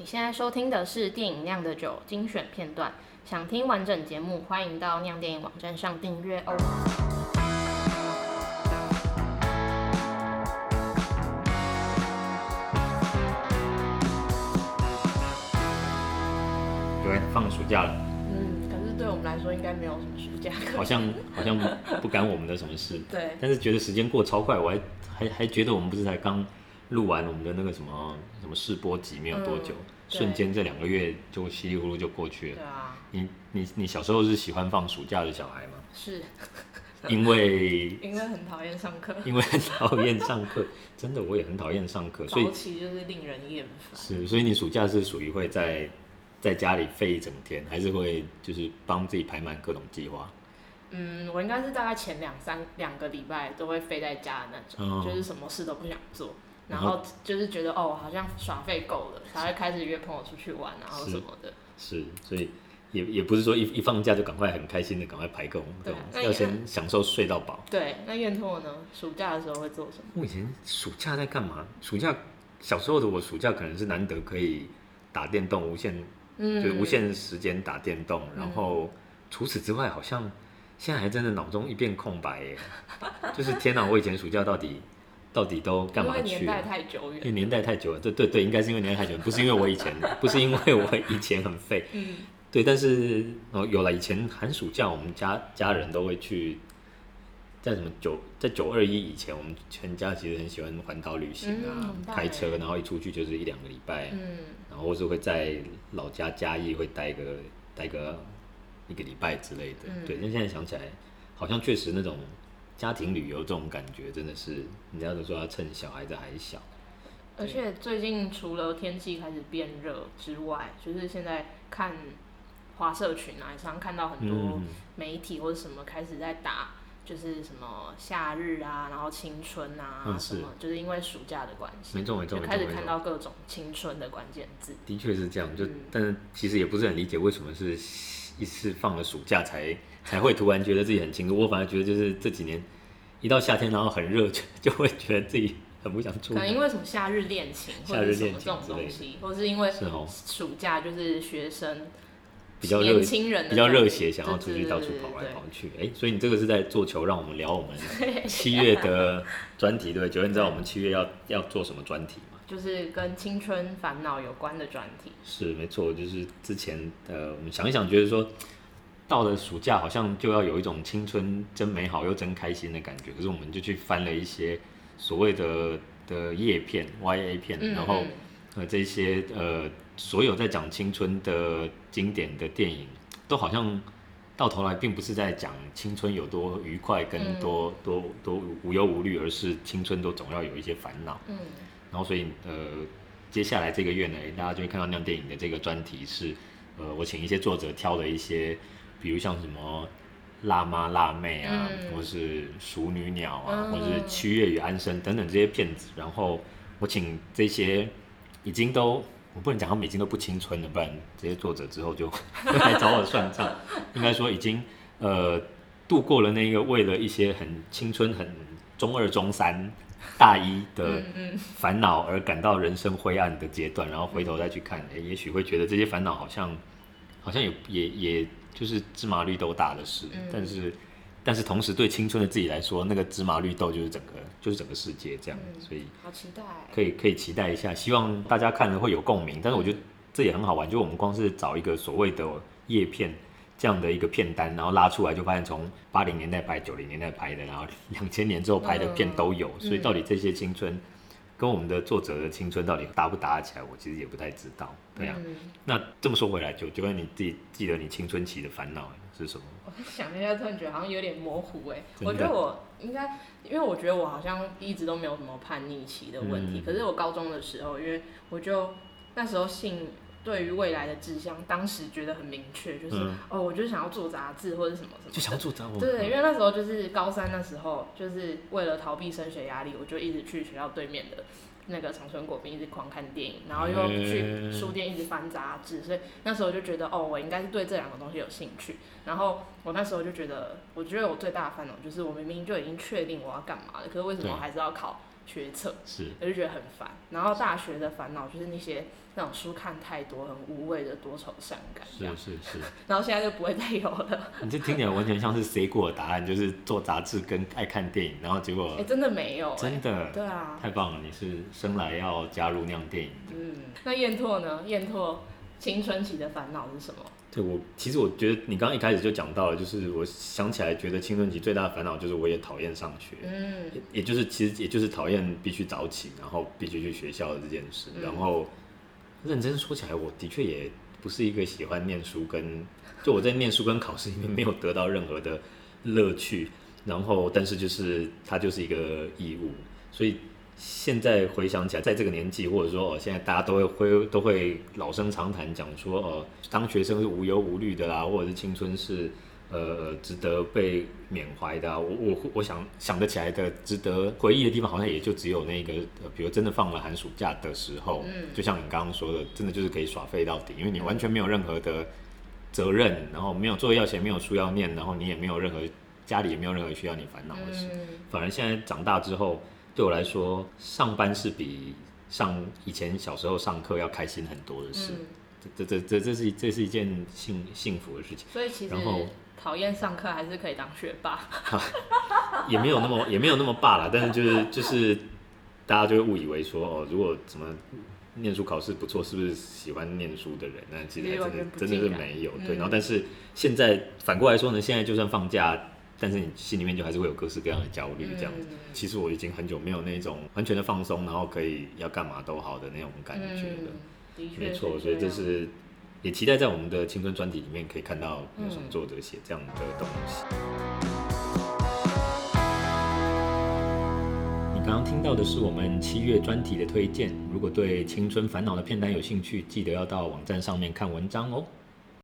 你现在收听的是电影《酿的酒》精选片段。想听完整节目，欢迎到酿电影网站上订阅哦。对，放暑假了。嗯，可是对我们来说，应该没有什么暑假。好像好像不干我们的什么事。对。但是觉得时间过超快，我还还还觉得我们不是才刚。录完我们的那个什么什么试播集没有多久，嗯、瞬间这两个月就稀里糊涂就过去了。对啊，你你你小时候是喜欢放暑假的小孩吗？是，因为 因为很讨厌上课，因为很讨厌上课，真的我也很讨厌上课，所以就是令人厌烦。是，所以你暑假是属于会在在家里废一整天，还是会就是帮自己排满各种计划？嗯，我应该是大概前两三两个礼拜都会废在家的那种，哦、就是什么事都不想做。然后就是觉得哦，好像耍费够了，才会开始约朋友出去玩，然后什么的。是，所以也也不是说一一放假就赶快很开心的赶快排工，对，要先享受睡到饱。对，那燕拓呢？暑假的时候会做什么？我以前暑假在干嘛？暑假小时候的我，暑假可能是难得可以打电动，无限，嗯，就无限时间打电动。嗯、然后除此之外，好像现在还真的脑中一片空白耶。就是天哪，我以前暑假到底？到底都干嘛去？因为年代太久远。因为年代太久了，对对对，应该是因为年代太久，不是因为我以前，不是因为我以前很废。嗯。对，但是哦，有了以前寒暑假，我们家家人都会去，在什么九，在九二一以前，我们全家其实很喜欢环岛旅行啊，嗯、开车，然后一出去就是一两个礼拜。嗯。然后或是会在老家嘉义会待个待个一个礼拜之类的。嗯、对，但现在想起来，好像确实那种。家庭旅游这种感觉真的是，人家都说要趁小孩子还小。而且最近除了天气开始变热之外，就是现在看华社群啊，常看到很多媒体或者什么开始在打，就是什么夏日啊，然后青春啊，嗯、什么，就是因为暑假的关系，没错没错，就开始看到各种青春的关键字。的确是这样，就、嗯、但是其实也不是很理解为什么是一次放了暑假才。才会突然觉得自己很轻松。我反而觉得就是这几年，一到夏天然后很热，就就会觉得自己很不想出门。可能因为什么夏日恋情，夏日恋情这种东西，或是因为暑假就是学生比较年轻人比较热血，想要出去到处跑来跑去。哎，所以你这个是在做球，让我们聊我们 七月的专题，对不对？九月你知道我们七月要要做什么专题吗？就是跟青春烦恼有关的专题。是没错，就是之前呃，我们想一想，觉得说。到了暑假，好像就要有一种青春真美好又真开心的感觉。可是我们就去翻了一些所谓的的叶片、YA 片，然后呃这些呃所有在讲青春的经典的电影，都好像到头来并不是在讲青春有多愉快跟多多多无忧无虑，而是青春都总要有一些烦恼。嗯，然后所以呃接下来这个月呢，大家就会看到酿电影的这个专题是呃我请一些作者挑了一些。比如像什么辣妈辣妹啊，嗯、或是熟女鸟啊，嗯、或是七月与安生等等这些片子，然后我请这些已经都我不能讲他们已经都不青春了，不然这些作者之后就 来找我算账。应该说已经呃度过了那个为了一些很青春、很中二、中三、大一的烦恼而感到人生灰暗的阶段，然后回头再去看，欸、也许会觉得这些烦恼好像好像也也也。就是芝麻绿豆大的事，嗯、但是，但是同时对青春的自己来说，那个芝麻绿豆就是整个，就是整个世界这样，嗯、所以好期待，可以可以期待一下，希望大家看了会有共鸣。但是我觉得这也很好玩，就我们光是找一个所谓的叶片这样的一个片单，然后拉出来就发现从八零年代拍、九零年代拍的，然后 两千年之后拍的片都有，嗯、所以到底这些青春。跟我们的作者的青春到底搭不搭起来，我其实也不太知道。对呀、啊，嗯、那这么说回来，就就跟你自己记得你青春期的烦恼是什么？我想一下，突然觉得好像有点模糊哎。的我觉得我应该，因为我觉得我好像一直都没有什么叛逆期的问题。嗯、可是我高中的时候，因为我就那时候性。对于未来的志向，当时觉得很明确，就是、嗯、哦，我就想要做杂志或者什么什么，就想要做杂志。对，因为那时候就是高三那时候，就是为了逃避升学压力，我就一直去学校对面的那个长春国宾，一直狂看电影，然后又去书店一直翻杂志，所以那时候就觉得哦，我应该是对这两个东西有兴趣。然后我那时候就觉得，我觉得我最大的烦恼就是，我明明就已经确定我要干嘛了，可是为什么我还是要考学测，是，我就觉得很烦。然后大学的烦恼就是那些那种书看太多，很无谓的多愁善感。是是是。然后现在就不会再有了。你这听起来完全像是谁过的答案，就是做杂志跟爱看电影，然后结果哎、欸，真的没有、欸，真的，对啊，太棒了！你是生来要加入那样电影。嗯，那燕拓呢？燕拓青春期的烦恼是什么？对我，其实我觉得你刚刚一开始就讲到了，就是我想起来，觉得青春期最大的烦恼就是我也讨厌上学，嗯，也，就是其实也就是讨厌必须早起，然后必须去学校的这件事。嗯、然后认真说起来，我的确也不是一个喜欢念书跟就我在念书跟考试里面没有得到任何的乐趣，然后但是就是它就是一个义务，所以。现在回想起来，在这个年纪，或者说哦，现在大家都会会都会老生常谈讲说，哦，当学生是无忧无虑的啦，或者是青春是呃值得被缅怀的啊。我我我想想得起来的值得回忆的地方，好像也就只有那个，比如真的放了寒暑假的时候，嗯，就像你刚刚说的，真的就是可以耍废到底，因为你完全没有任何的责任，然后没有作业要写，没有书要念，然后你也没有任何家里也没有任何需要你烦恼的事，反而现在长大之后。对我来说，上班是比上以前小时候上课要开心很多的事。嗯、这这这这是这是一件幸幸福的事情。所以其实，然后讨厌上课还是可以当学霸。也没有那么也没有那么霸啦，但是就是就是大家就会误以为说哦，如果怎么念书考试不错，是不是喜欢念书的人？那其实还真的真的是没有。对，然后但是现在反过来说呢，现在就算放假。但是你心里面就还是会有各式各样的焦虑，这样子。其实我已经很久没有那种完全的放松，然后可以要干嘛都好的那种感觉了。没错，所以这是也期待在我们的青春专题里面可以看到有什么作者写这样的东西。你刚刚听到的是我们七月专题的推荐。如果对青春烦恼的片单有兴趣，记得要到网站上面看文章哦。